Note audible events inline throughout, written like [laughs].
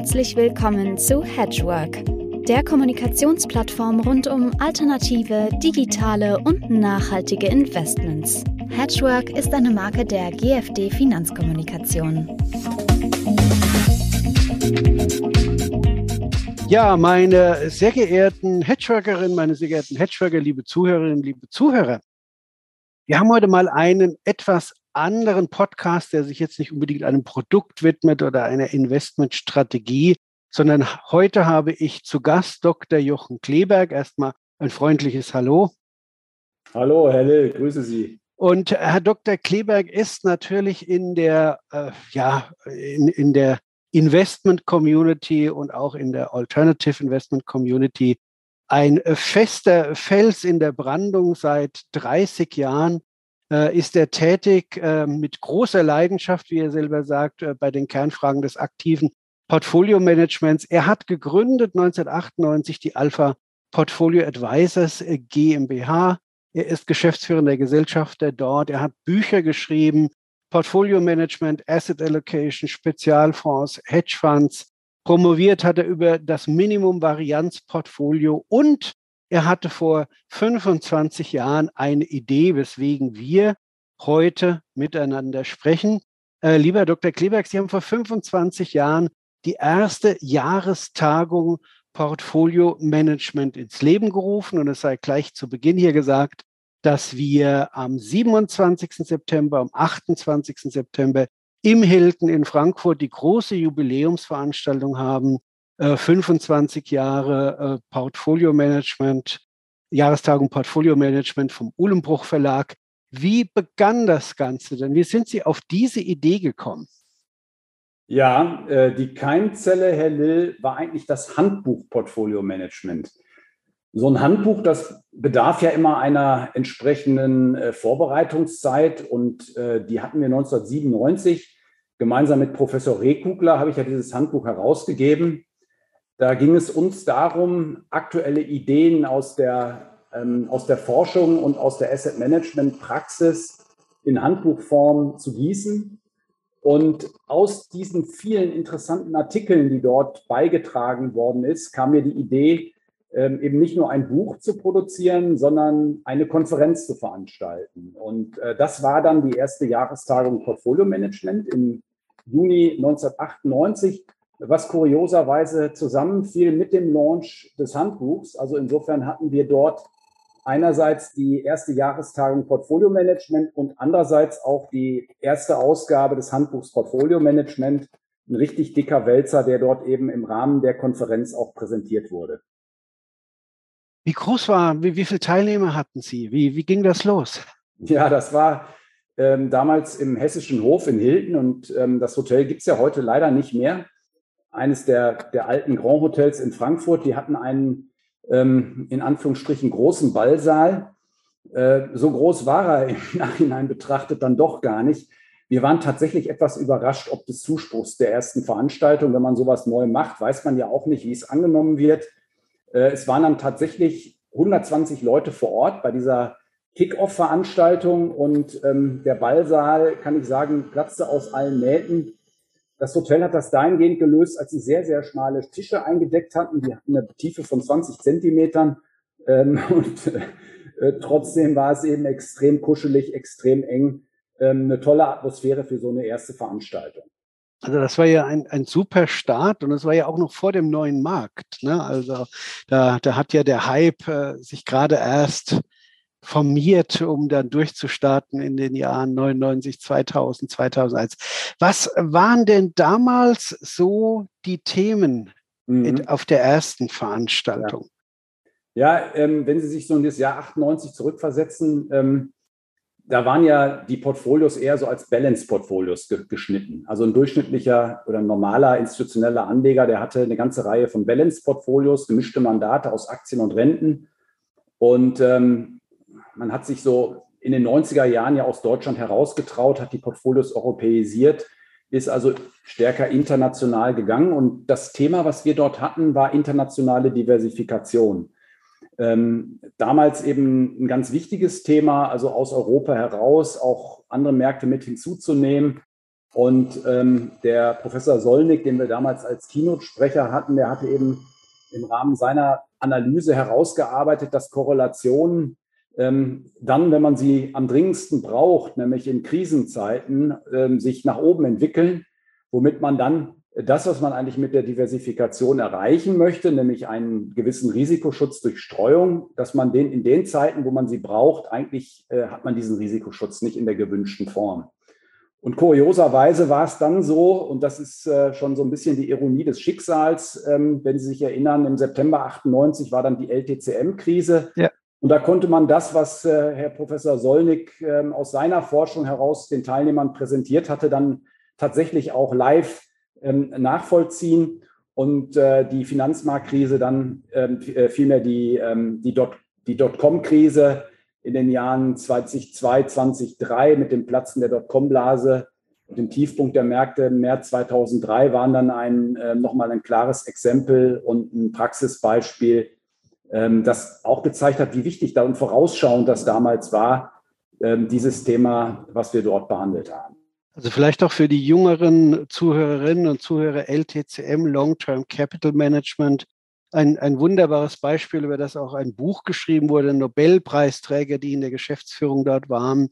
Herzlich willkommen zu Hedgework, der Kommunikationsplattform rund um alternative, digitale und nachhaltige Investments. Hedgework ist eine Marke der GFD Finanzkommunikation. Ja, meine sehr geehrten Hedgeworkerinnen, meine sehr geehrten Hedgeworker, liebe Zuhörerinnen, liebe Zuhörer. Wir haben heute mal einen etwas anderen Podcast, der sich jetzt nicht unbedingt einem Produkt widmet oder einer Investmentstrategie, sondern heute habe ich zu Gast Dr. Jochen Kleberg. Erstmal ein freundliches Hallo. Hallo, Herr Lill, grüße Sie. Und Herr Dr. Kleberg ist natürlich in der, äh, ja, in, in der Investment Community und auch in der Alternative Investment Community ein fester Fels in der Brandung seit 30 Jahren äh, ist er tätig äh, mit großer Leidenschaft, wie er selber sagt, äh, bei den Kernfragen des aktiven Portfolio-Managements. Er hat gegründet 1998 die Alpha Portfolio Advisors äh, GmbH. Er ist geschäftsführender Gesellschafter dort. Er hat Bücher geschrieben, Portfolio Management, Asset Allocation, Spezialfonds, Hedgefonds. Promoviert hat er über das Minimum Varianz Portfolio und er hatte vor 25 Jahren eine Idee, weswegen wir heute miteinander sprechen. Äh, lieber Dr. Kleberg, Sie haben vor 25 Jahren die erste Jahrestagung Portfolio Management ins Leben gerufen. Und es sei gleich zu Beginn hier gesagt, dass wir am 27. September, am 28. September im Hilton in Frankfurt die große Jubiläumsveranstaltung haben, 25 äh, Jahre äh, Portfolio Management, Jahrestagung Portfolio Management vom Uhlenbruch Verlag. Wie begann das Ganze denn? Wie sind Sie auf diese Idee gekommen? Ja, äh, die Keimzelle, Herr Lill, war eigentlich das Handbuch Portfolio Management. So ein Handbuch, das bedarf ja immer einer entsprechenden Vorbereitungszeit und die hatten wir 1997 gemeinsam mit Professor Rehkugler habe ich ja dieses Handbuch herausgegeben. Da ging es uns darum, aktuelle Ideen aus der, ähm, aus der Forschung und aus der Asset Management Praxis in Handbuchform zu gießen. Und aus diesen vielen interessanten Artikeln, die dort beigetragen worden ist, kam mir die Idee, ähm, eben nicht nur ein Buch zu produzieren, sondern eine Konferenz zu veranstalten. Und äh, das war dann die erste Jahrestagung Portfolio Management im Juni 1998 was kurioserweise zusammenfiel mit dem Launch des Handbuchs. Also insofern hatten wir dort einerseits die erste Jahrestagung Portfolio Management und andererseits auch die erste Ausgabe des Handbuchs Portfolio Management. Ein richtig dicker Wälzer, der dort eben im Rahmen der Konferenz auch präsentiert wurde. Wie groß war, wie, wie viele Teilnehmer hatten Sie? Wie, wie ging das los? Ja, das war ähm, damals im Hessischen Hof in Hilden und ähm, das Hotel gibt es ja heute leider nicht mehr eines der, der alten Grand Hotels in Frankfurt. Die hatten einen ähm, in Anführungsstrichen großen Ballsaal. Äh, so groß war er im [laughs] Nachhinein betrachtet dann doch gar nicht. Wir waren tatsächlich etwas überrascht, ob des Zuspruchs der ersten Veranstaltung. Wenn man sowas neu macht, weiß man ja auch nicht, wie es angenommen wird. Äh, es waren dann tatsächlich 120 Leute vor Ort bei dieser Kick-Off-Veranstaltung und ähm, der Ballsaal, kann ich sagen, platzte aus allen Nähten. Das Hotel hat das dahingehend gelöst, als sie sehr, sehr schmale Tische eingedeckt hatten. Die hatten eine Tiefe von 20 Zentimetern. Ähm, [laughs] und äh, trotzdem war es eben extrem kuschelig, extrem eng. Ähm, eine tolle Atmosphäre für so eine erste Veranstaltung. Also das war ja ein, ein super Start und es war ja auch noch vor dem neuen Markt. Ne? Also da, da hat ja der Hype äh, sich gerade erst formiert, um dann durchzustarten in den Jahren 99, 2000, 2001. Was waren denn damals so die Themen mhm. in, auf der ersten Veranstaltung? Ja, ja ähm, wenn Sie sich so in das Jahr 98 zurückversetzen, ähm, da waren ja die Portfolios eher so als Balance-Portfolios ge geschnitten. Also ein durchschnittlicher oder ein normaler institutioneller Anleger, der hatte eine ganze Reihe von Balance-Portfolios, gemischte Mandate aus Aktien und Renten. Und ähm, man hat sich so in den 90er Jahren ja aus Deutschland herausgetraut, hat die Portfolios europäisiert, ist also stärker international gegangen. Und das Thema, was wir dort hatten, war internationale Diversifikation. Ähm, damals eben ein ganz wichtiges Thema, also aus Europa heraus auch andere Märkte mit hinzuzunehmen. Und ähm, der Professor Solnig, den wir damals als Keynote-Sprecher hatten, der hatte eben im Rahmen seiner Analyse herausgearbeitet, dass Korrelationen dann, wenn man sie am dringendsten braucht, nämlich in Krisenzeiten, ähm, sich nach oben entwickeln, womit man dann das, was man eigentlich mit der Diversifikation erreichen möchte, nämlich einen gewissen Risikoschutz durch Streuung, dass man den in den Zeiten, wo man sie braucht, eigentlich äh, hat man diesen Risikoschutz nicht in der gewünschten Form. Und kurioserweise war es dann so, und das ist äh, schon so ein bisschen die Ironie des Schicksals, ähm, wenn Sie sich erinnern, im September 98 war dann die LTCM-Krise. Ja. Und da konnte man das, was äh, Herr Professor Solnig ähm, aus seiner Forschung heraus den Teilnehmern präsentiert hatte, dann tatsächlich auch live ähm, nachvollziehen. Und äh, die Finanzmarktkrise dann ähm, äh, vielmehr die, ähm, die, Dot, die Dotcom-Krise in den Jahren 2002, 2003 mit dem Platzen der Dotcom-Blase und dem Tiefpunkt der Märkte im März 2003 waren dann ein, äh, nochmal ein klares Exempel und ein Praxisbeispiel, ähm, das auch gezeigt hat, wie wichtig da und vorausschauend das damals war, ähm, dieses Thema, was wir dort behandelt haben. Also vielleicht auch für die jüngeren Zuhörerinnen und Zuhörer LTCM, Long-Term Capital Management, ein, ein wunderbares Beispiel, über das auch ein Buch geschrieben wurde, Nobelpreisträger, die in der Geschäftsführung dort waren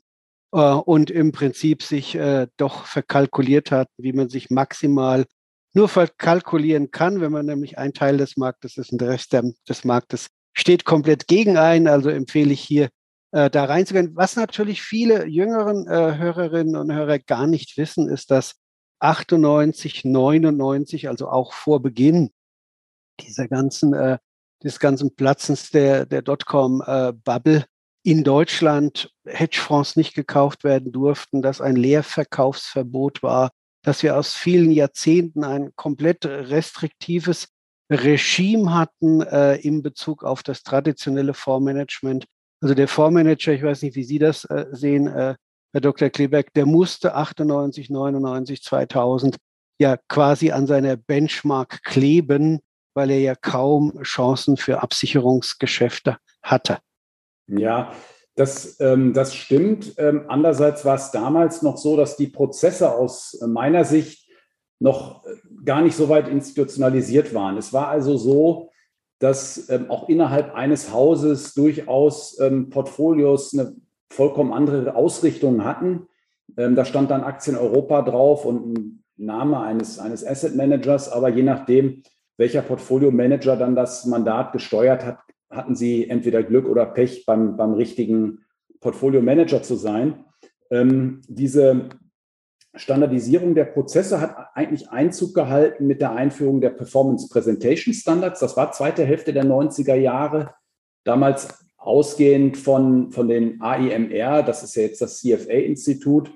äh, und im Prinzip sich äh, doch verkalkuliert hatten, wie man sich maximal nur verkalkulieren kann, wenn man nämlich ein Teil des Marktes ist und der Rest des Marktes steht komplett gegen ein. Also empfehle ich hier äh, da reinzugehen. Was natürlich viele jüngeren äh, Hörerinnen und Hörer gar nicht wissen, ist, dass 98, 99, also auch vor Beginn dieser ganzen, äh, des ganzen Platzens der, der Dotcom-Bubble äh, in Deutschland Hedgefonds nicht gekauft werden durften, dass ein Leerverkaufsverbot war, dass wir aus vielen Jahrzehnten ein komplett restriktives Regime hatten äh, in Bezug auf das traditionelle Fondsmanagement also der Fondsmanager, ich weiß nicht, wie Sie das äh, sehen, äh, Herr Dr. Kleberg, der musste 98, 99, 2000 ja quasi an seiner Benchmark kleben, weil er ja kaum Chancen für Absicherungsgeschäfte hatte. Ja, das, ähm, das stimmt. Ähm, andererseits war es damals noch so, dass die Prozesse aus meiner Sicht noch äh, gar nicht so weit institutionalisiert waren. Es war also so, dass ähm, auch innerhalb eines Hauses durchaus ähm, Portfolios eine vollkommen andere Ausrichtung hatten. Ähm, da stand dann Aktien Europa drauf und ein Name eines, eines Asset Managers, aber je nachdem, welcher Portfolio-Manager dann das Mandat gesteuert hat, hatten sie entweder Glück oder Pech, beim, beim richtigen Portfolio-Manager zu sein. Ähm, diese Standardisierung der Prozesse hat eigentlich Einzug gehalten mit der Einführung der Performance Presentation Standards. Das war zweite Hälfte der 90er Jahre. Damals ausgehend von, von den AIMR, das ist ja jetzt das CFA-Institut,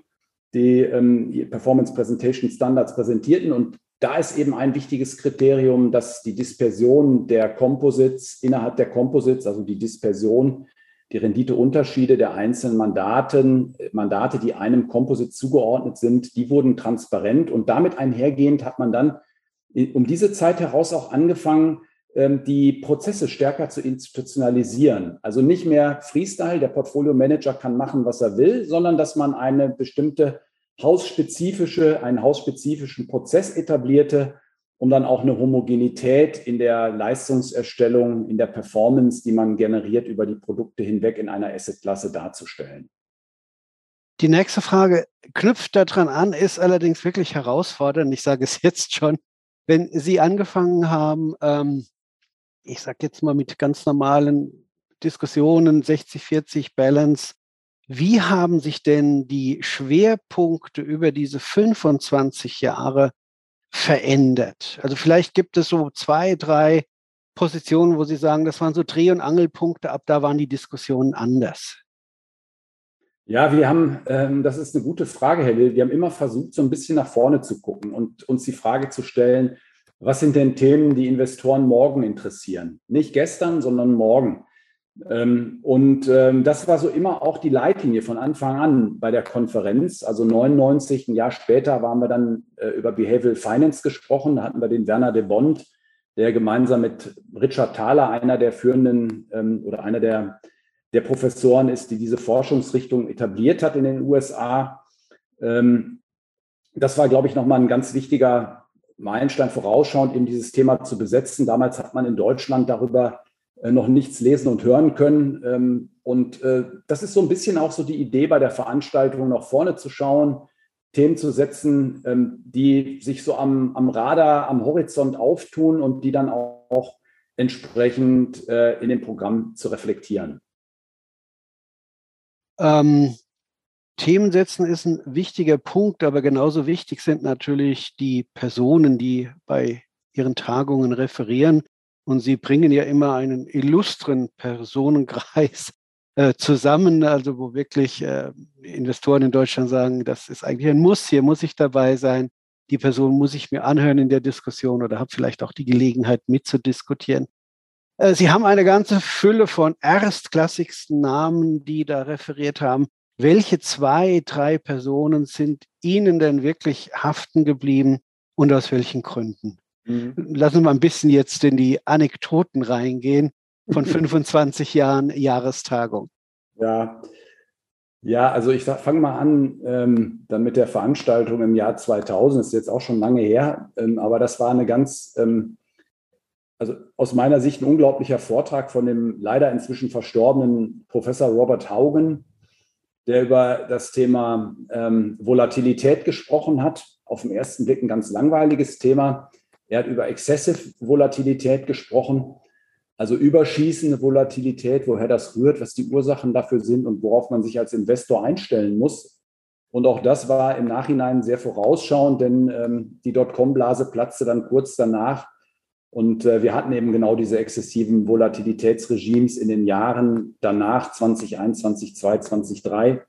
die, ähm, die Performance Presentation Standards präsentierten. Und da ist eben ein wichtiges Kriterium, dass die Dispersion der Composites innerhalb der Composites, also die Dispersion die Renditeunterschiede der einzelnen Mandaten, Mandate, die einem Komposit zugeordnet sind, die wurden transparent und damit einhergehend hat man dann um diese Zeit heraus auch angefangen, ähm, die Prozesse stärker zu institutionalisieren. Also nicht mehr Freestyle, der Portfolio Manager kann machen, was er will, sondern dass man eine bestimmte hausspezifische, einen hausspezifischen Prozess etablierte, um dann auch eine Homogenität in der Leistungserstellung, in der Performance, die man generiert über die Produkte hinweg in einer Assetklasse darzustellen. Die nächste Frage knüpft daran an, ist allerdings wirklich herausfordernd. Ich sage es [laughs] jetzt schon. Wenn Sie angefangen haben, ähm, ich sage jetzt mal mit ganz normalen Diskussionen, 60-40 Balance, wie haben sich denn die Schwerpunkte über diese 25 Jahre verändert? Also vielleicht gibt es so zwei, drei Positionen, wo Sie sagen, das waren so Dreh- und Angelpunkte, ab da waren die Diskussionen anders. Ja, wir haben, ähm, das ist eine gute Frage, Herr Will. Wir haben immer versucht, so ein bisschen nach vorne zu gucken und uns die Frage zu stellen, was sind denn Themen, die Investoren morgen interessieren? Nicht gestern, sondern morgen. Ähm, und ähm, das war so immer auch die Leitlinie von Anfang an bei der Konferenz. Also 99, ein Jahr später, waren wir dann äh, über Behavioral Finance gesprochen. Da hatten wir den Werner de Bond, der gemeinsam mit Richard Thaler, einer der führenden ähm, oder einer der, der Professoren ist, die diese Forschungsrichtung etabliert hat in den USA. das war, glaube ich, nochmal ein ganz wichtiger Meilenstein vorausschauend, eben dieses Thema zu besetzen. Damals hat man in Deutschland darüber äh, noch nichts lesen und hören können. Ähm, und äh, das ist so ein bisschen auch so die Idee bei der Veranstaltung, nach vorne zu schauen, Themen zu setzen, ähm, die sich so am, am Radar, am Horizont auftun und die dann auch entsprechend äh, in dem Programm zu reflektieren. Ähm, Themen setzen ist ein wichtiger Punkt, aber genauso wichtig sind natürlich die Personen, die bei ihren Tagungen referieren. Und Sie bringen ja immer einen illustren Personenkreis [laughs] äh, zusammen, also wo wirklich äh, Investoren in Deutschland sagen, das ist eigentlich ein Muss, hier muss ich dabei sein. Die Person muss ich mir anhören in der Diskussion oder habe vielleicht auch die Gelegenheit mitzudiskutieren. Äh, Sie haben eine ganze Fülle von erstklassigsten Namen, die da referiert haben. Welche zwei, drei Personen sind Ihnen denn wirklich haften geblieben und aus welchen Gründen? Mhm. Lassen wir mal ein bisschen jetzt in die Anekdoten reingehen von [laughs] 25 Jahren Jahrestagung. Ja, ja, also ich fange mal an ähm, dann mit der Veranstaltung im Jahr 2000. Das ist jetzt auch schon lange her, ähm, aber das war eine ganz, ähm, also aus meiner Sicht ein unglaublicher Vortrag von dem leider inzwischen verstorbenen Professor Robert Haugen, der über das Thema ähm, Volatilität gesprochen hat. Auf den ersten Blick ein ganz langweiliges Thema. Er hat über Excessive Volatilität gesprochen, also überschießende Volatilität, woher das rührt, was die Ursachen dafür sind und worauf man sich als Investor einstellen muss. Und auch das war im Nachhinein sehr vorausschauend, denn ähm, die Dotcom-Blase platzte dann kurz danach und äh, wir hatten eben genau diese exzessiven Volatilitätsregimes in den Jahren danach, 2021, 2022, 2023.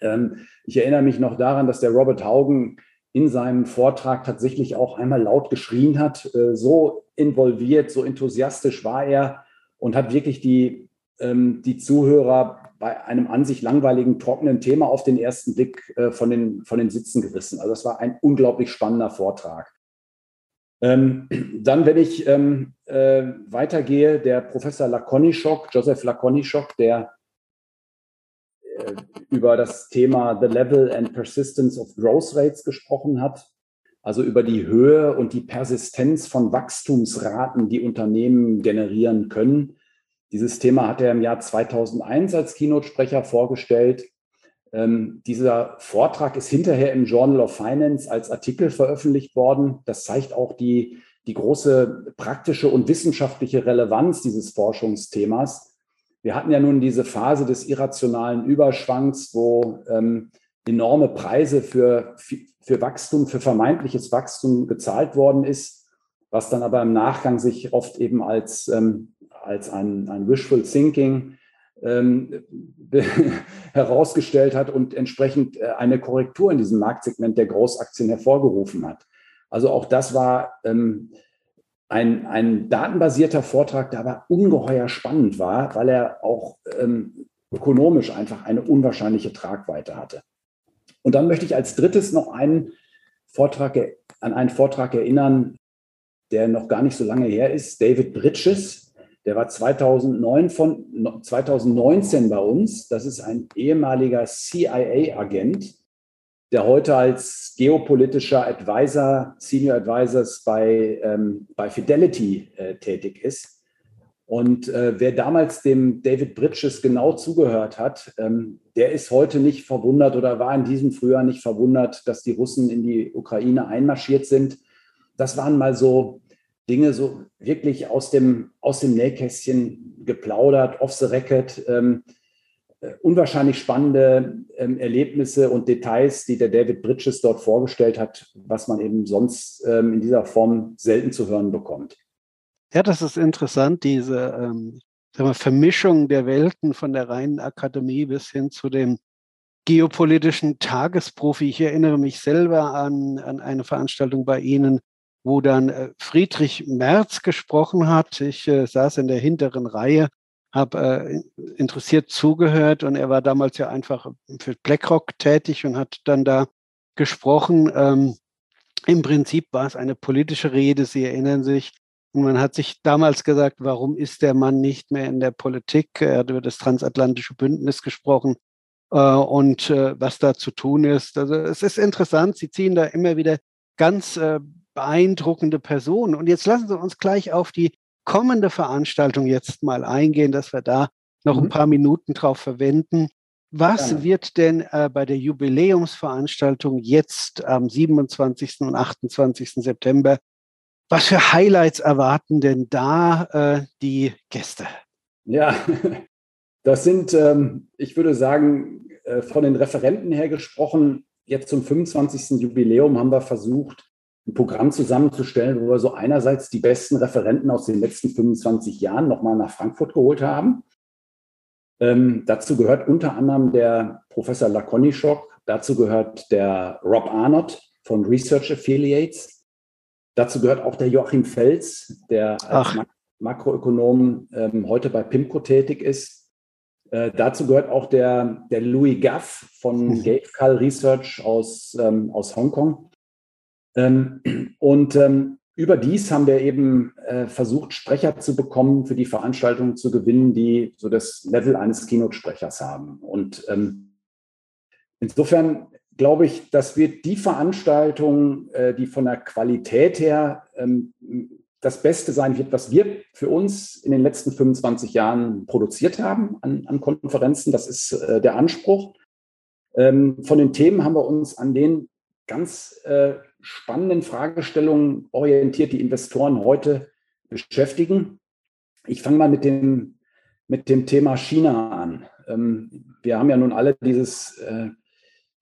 Ähm, ich erinnere mich noch daran, dass der Robert Haugen in seinem Vortrag tatsächlich auch einmal laut geschrien hat. Äh, so involviert, so enthusiastisch war er und hat wirklich die, ähm, die Zuhörer bei einem an sich langweiligen, trockenen Thema auf den ersten Blick äh, von, den, von den Sitzen gerissen. Also das war ein unglaublich spannender Vortrag. Ähm, dann, wenn ich ähm, äh, weitergehe, der Professor Lakonischok, Joseph Lakonischok, der über das Thema The Level and Persistence of Growth Rates gesprochen hat, also über die Höhe und die Persistenz von Wachstumsraten, die Unternehmen generieren können. Dieses Thema hat er im Jahr 2001 als Keynote-Sprecher vorgestellt. Ähm, dieser Vortrag ist hinterher im Journal of Finance als Artikel veröffentlicht worden. Das zeigt auch die, die große praktische und wissenschaftliche Relevanz dieses Forschungsthemas. Wir hatten ja nun diese Phase des irrationalen Überschwangs, wo ähm, enorme Preise für, für Wachstum, für vermeintliches Wachstum gezahlt worden ist, was dann aber im Nachgang sich oft eben als, ähm, als ein, ein Wishful Thinking ähm, [laughs] herausgestellt hat und entsprechend äh, eine Korrektur in diesem Marktsegment der Großaktien hervorgerufen hat. Also auch das war ähm, ein, ein datenbasierter Vortrag, der aber ungeheuer spannend war, weil er auch ähm, ökonomisch einfach eine unwahrscheinliche Tragweite hatte. Und dann möchte ich als drittes noch einen Vortrag, an einen Vortrag erinnern, der noch gar nicht so lange her ist. David Bridges, der war 2009 von, 2019 bei uns. Das ist ein ehemaliger CIA-Agent, der heute als geopolitischer Advisor, Senior Advisors bei, ähm, bei Fidelity äh, tätig ist. Und äh, wer damals dem David Bridges genau zugehört hat, ähm, der ist heute nicht verwundert oder war in diesem Frühjahr nicht verwundert, dass die Russen in die Ukraine einmarschiert sind. Das waren mal so Dinge so wirklich aus dem, aus dem Nähkästchen geplaudert, off the record. Ähm, äh, unwahrscheinlich spannende ähm, Erlebnisse und Details, die der David Bridges dort vorgestellt hat, was man eben sonst ähm, in dieser Form selten zu hören bekommt. Ja, das ist interessant, diese ähm, wir, Vermischung der Welten von der reinen Akademie bis hin zu dem geopolitischen Tagesprofi. Ich erinnere mich selber an, an eine Veranstaltung bei Ihnen, wo dann äh, Friedrich Merz gesprochen hat. Ich äh, saß in der hinteren Reihe, habe äh, interessiert zugehört und er war damals ja einfach für BlackRock tätig und hat dann da gesprochen. Ähm, Im Prinzip war es eine politische Rede, Sie erinnern sich. Und man hat sich damals gesagt, warum ist der Mann nicht mehr in der Politik? Er hat über das transatlantische Bündnis gesprochen. äh, und äh, was da zu tun ist. Also es ist interessant, Sie ziehen da immer wieder ganz äh, beeindruckende Personen. Und jetzt lassen Sie uns gleich auf die kommende Veranstaltung jetzt mal eingehen, dass wir da noch mhm. ein paar Minuten drauf verwenden. Was Gerne. wird denn äh, bei der Jubiläumsveranstaltung jetzt am 27. und 28. September, was für Highlights erwarten denn da äh, die Gäste? Ja, [laughs] das sind, ähm, ich würde sagen, äh, von den Referenten her gesprochen, jetzt zum 25. Jubiläum haben wir versucht, ein Programm zusammenzustellen, wo wir so einerseits die besten Referenten aus den letzten 25 Jahren nochmal nach Frankfurt geholt haben ähm, dazu gehört unter anderem der Professor Lakonischok, dazu gehört der Rob Arnott von Research Affiliates, dazu gehört auch der Joachim Fels, der als Mak Makroökonom ähm, heute bei PIMCO tätig ist. Äh, dazu gehört auch der, der Louis Gaff von. [laughs] Gavekal Research aus, ähm, aus Hongkong. Ähm, und ähm, Überdies haben wir eben äh, versucht, Sprecher zu bekommen, für die Veranstaltung zu gewinnen, die so das Level eines Keynote-Sprechers haben. Und ähm, insofern glaube ich, das wird die Veranstaltung, äh, die von der Qualität her ähm, das Beste sein wird, was wir für uns in den letzten 25 Jahren produziert haben an, an Konferenzen. Das ist äh, der Anspruch. Ähm, von den Themen haben wir uns an den ganz äh, spannenden Fragestellungen orientiert die Investoren heute beschäftigen. Ich fange mal mit dem, mit dem Thema China an. Ähm, wir haben ja nun alle dieses, äh,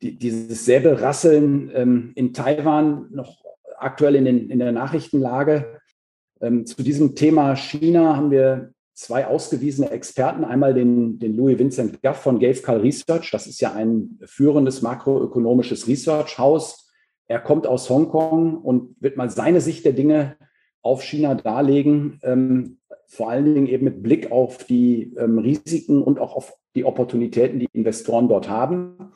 die, dieses Säbelrasseln ähm, in Taiwan noch aktuell in, den, in der Nachrichtenlage. Ähm, zu diesem Thema China haben wir zwei ausgewiesene Experten, einmal den, den Louis Vincent Gaff von Gavekal Research, das ist ja ein führendes makroökonomisches Research-Haus, er kommt aus Hongkong und wird mal seine Sicht der Dinge auf China darlegen, ähm, vor allen Dingen eben mit Blick auf die ähm, Risiken und auch auf die Opportunitäten, die Investoren dort haben.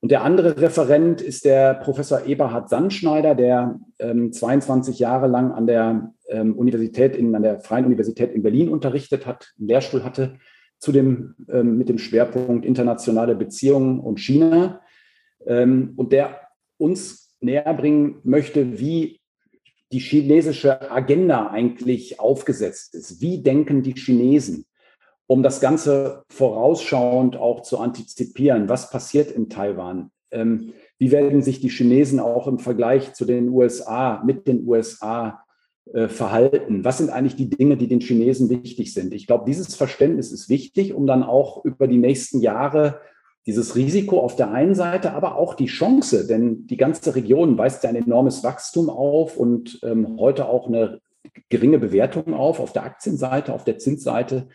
Und der andere Referent ist der Professor Eberhard Sandschneider, der ähm, 22 Jahre lang an der ähm, Universität in, an der Freien Universität in Berlin unterrichtet hat, einen Lehrstuhl hatte, zu dem, ähm, mit dem Schwerpunkt internationale Beziehungen und China. Ähm, und der uns näher bringen möchte, wie die chinesische Agenda eigentlich aufgesetzt ist. Wie denken die Chinesen, um das Ganze vorausschauend auch zu antizipieren? Was passiert in Taiwan? Ähm, wie werden sich die Chinesen auch im Vergleich zu den USA, mit den USA äh, verhalten? Was sind eigentlich die Dinge, die den Chinesen wichtig sind? Ich glaube, dieses Verständnis ist wichtig, um dann auch über die nächsten Jahre dieses Risiko auf der einen Seite, aber auch die Chance, denn die ganze Region weist ja ein enormes Wachstum auf und ähm, heute auch eine geringe Bewertung auf, auf der Aktienseite, auf der Zinsseite.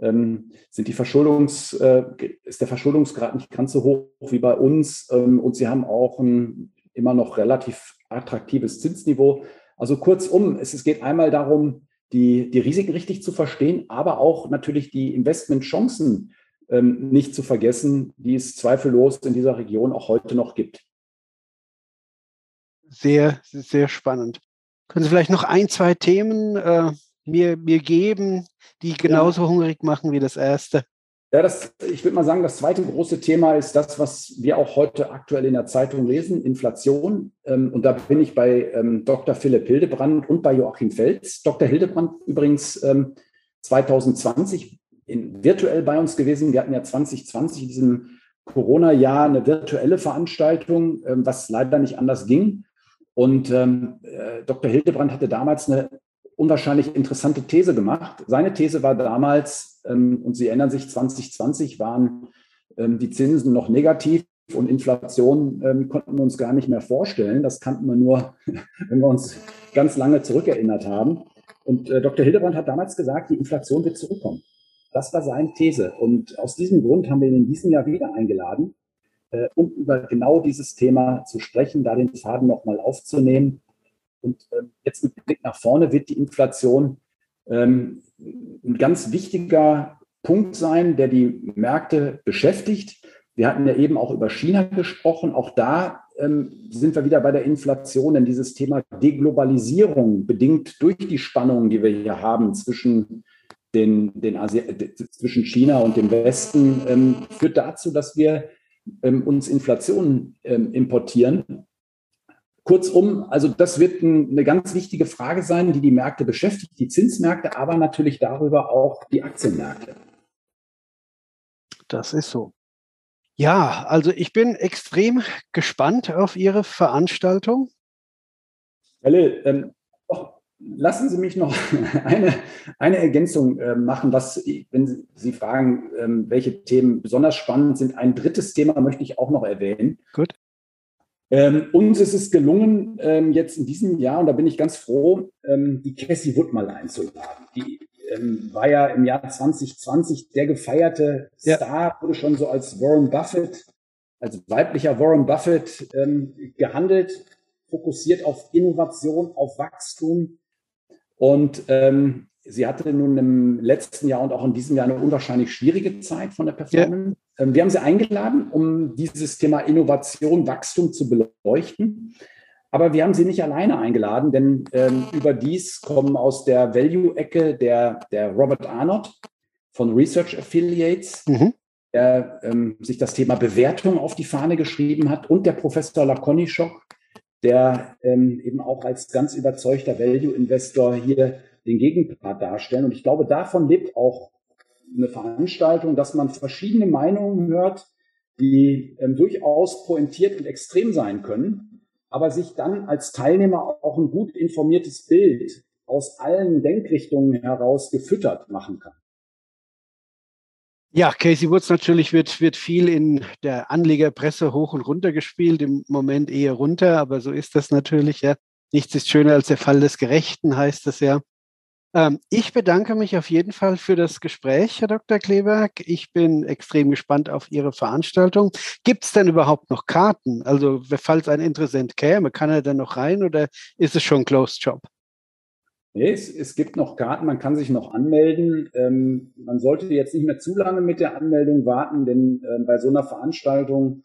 Ähm, sind die Verschuldungs, äh, ist der Verschuldungsgrad nicht ganz so hoch wie bei uns ähm, und sie haben auch ein immer noch relativ attraktives Zinsniveau. Also kurzum, es, es geht einmal darum, die, die Risiken richtig zu verstehen, aber auch natürlich die Investmentchancen ähm, nicht zu vergessen, die es zweifellos in dieser Region auch heute noch gibt. Sehr, sehr spannend. Können Sie vielleicht noch ein, zwei Themen äh, mir, mir geben, die genauso ja. hungrig machen wie das erste? Ja, das, ich würde mal sagen, das zweite große Thema ist das, was wir auch heute aktuell in der Zeitung lesen, Inflation. Ähm, und da bin ich bei ähm, Dr. Philipp Hildebrand und bei Joachim Fels. Dr. Hildebrand übrigens ähm, 2020 in, virtuell bei uns gewesen. Wir hatten ja 2020 in diesem Corona-Jahr eine virtuelle Veranstaltung, ähm, was leider nicht anders ging. Und ähm, äh, Dr. Hildebrand hatte damals eine unwahrscheinlich interessante These gemacht. Seine These war damals, ähm, und Sie erinnern sich, 2020 waren ähm, die Zinsen noch negativ und Inflation ähm, konnten wir uns gar nicht mehr vorstellen. Das kannten wir nur, [laughs] wenn wir uns ganz lange zurückerinnert haben. Und äh, Dr. Hildebrand hat damals gesagt, die Inflation wird zurückkommen. Das war seine These. Und aus diesem Grund haben wir ihn in diesem Jahr wieder eingeladen, äh, um über genau dieses Thema zu sprechen, da den Faden nochmal aufzunehmen. Und äh, jetzt mit Blick nach vorne wird die Inflation ähm, ein ganz wichtiger Punkt sein, der die Märkte beschäftigt. Wir hatten ja eben auch über China gesprochen. Auch da ähm, sind wir wieder bei der Inflation, denn dieses Thema Deglobalisierung bedingt durch die Spannungen, die wir hier haben zwischen den, den Asi zwischen China und dem Westen ähm, führt dazu, dass wir ähm, uns Inflation ähm, importieren. Kurzum, also das wird ein, eine ganz wichtige Frage sein, die die Märkte beschäftigt, die Zinsmärkte, aber natürlich darüber auch die Aktienmärkte. Das ist so. Ja, also ich bin extrem gespannt auf Ihre Veranstaltung. Helle, ähm, oh, lassen Sie mich noch [laughs] eine, eine Ergänzung äh, machen, was, wenn Sie fragen, ähm, welche Themen besonders spannend sind. Ein drittes Thema möchte ich auch noch erwähnen. Gut. Ähm, uns ist es gelungen, ähm, jetzt in diesem Jahr, und da bin ich ganz froh, ähm, die Cassie Wood mal einzuladen. Die ähm, war ja im Jahr 2020 der gefeierte ja. Star, wurde schon so als Warren Buffett, als weiblicher Warren Buffett ähm, gehandelt, fokussiert auf Innovation, auf Wachstum. Und ähm, sie hatte nun im letzten Jahr und auch in diesem Jahr eine unwahrscheinlich schwierige Zeit von der Performance. Ja. Ähm, wir haben sie eingeladen, um dieses Thema Innovation, Wachstum zu beleuchten. Aber wir haben sie nicht alleine eingeladen, denn ähm, überdies kommen aus der Value-Ecke der, der Robert Arnott von Research Affiliates, mhm. der ähm, sich das Thema Bewertung auf die Fahne geschrieben hat, und der Professor Lakonischok, der ähm, eben auch als ganz überzeugter Value-Investor hier den Gegenpart darstellen. Und ich glaube, davon lebt auch eine Veranstaltung, dass man verschiedene Meinungen hört, die ähm, durchaus pointiert und extrem sein können aber sich dann als Teilnehmer auch ein gut informiertes Bild aus allen Denkrichtungen heraus gefüttert machen kann. Ja, Casey Woods natürlich wird, wird viel in der Anlegerpresse hoch und runter gespielt, im Moment eher runter, aber so ist das natürlich, ja. Nichts ist schöner als der Fall des Gerechten, heißt es ja. Ähm, ich bedanke mich auf jeden Fall für das Gespräch, Herr Dr. Kleberg. Ich bin extrem gespannt auf Ihre Veranstaltung. Gibt es denn überhaupt noch Karten? Also, falls ein Interessent käme, kann er denn noch rein oder ist es schon Closed Shop? Nee, es, es, gibt noch Karten, man kann sich noch anmelden. Ähm, man sollte jetzt nicht mehr zu lange mit der Anmeldung warten, denn äh, bei so einer Veranstaltung,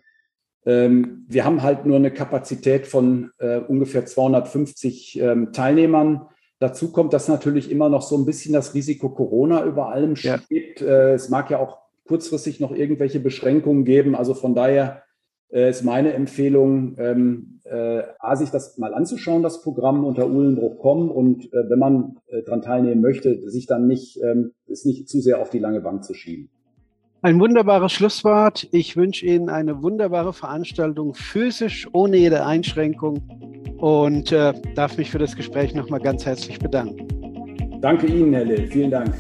ähm, wir haben halt nur eine Kapazität von äh, ungefähr 250 ähm, Teilnehmern. Dazu kommt, dass natürlich immer noch so ein bisschen das Risiko Corona über allem steht. Ja. Äh, es mag ja auch kurzfristig noch irgendwelche Beschränkungen geben. Also von daher äh, ist meine Empfehlung, ähm, äh, A, sich das mal anzuschauen, das Programm unter uhlenbruch.com und äh, wenn man äh, daran teilnehmen möchte, sich dann nicht, ähm, es nicht zu sehr auf die lange Bank zu schieben. Ein wunderbares Schlusswort. Ich wünsche Ihnen eine wunderbare Veranstaltung, physisch, ohne jede Einschränkung und äh, darf mich für das Gespräch nochmal ganz herzlich bedanken. Danke Ihnen, Herr Lill. Vielen Dank.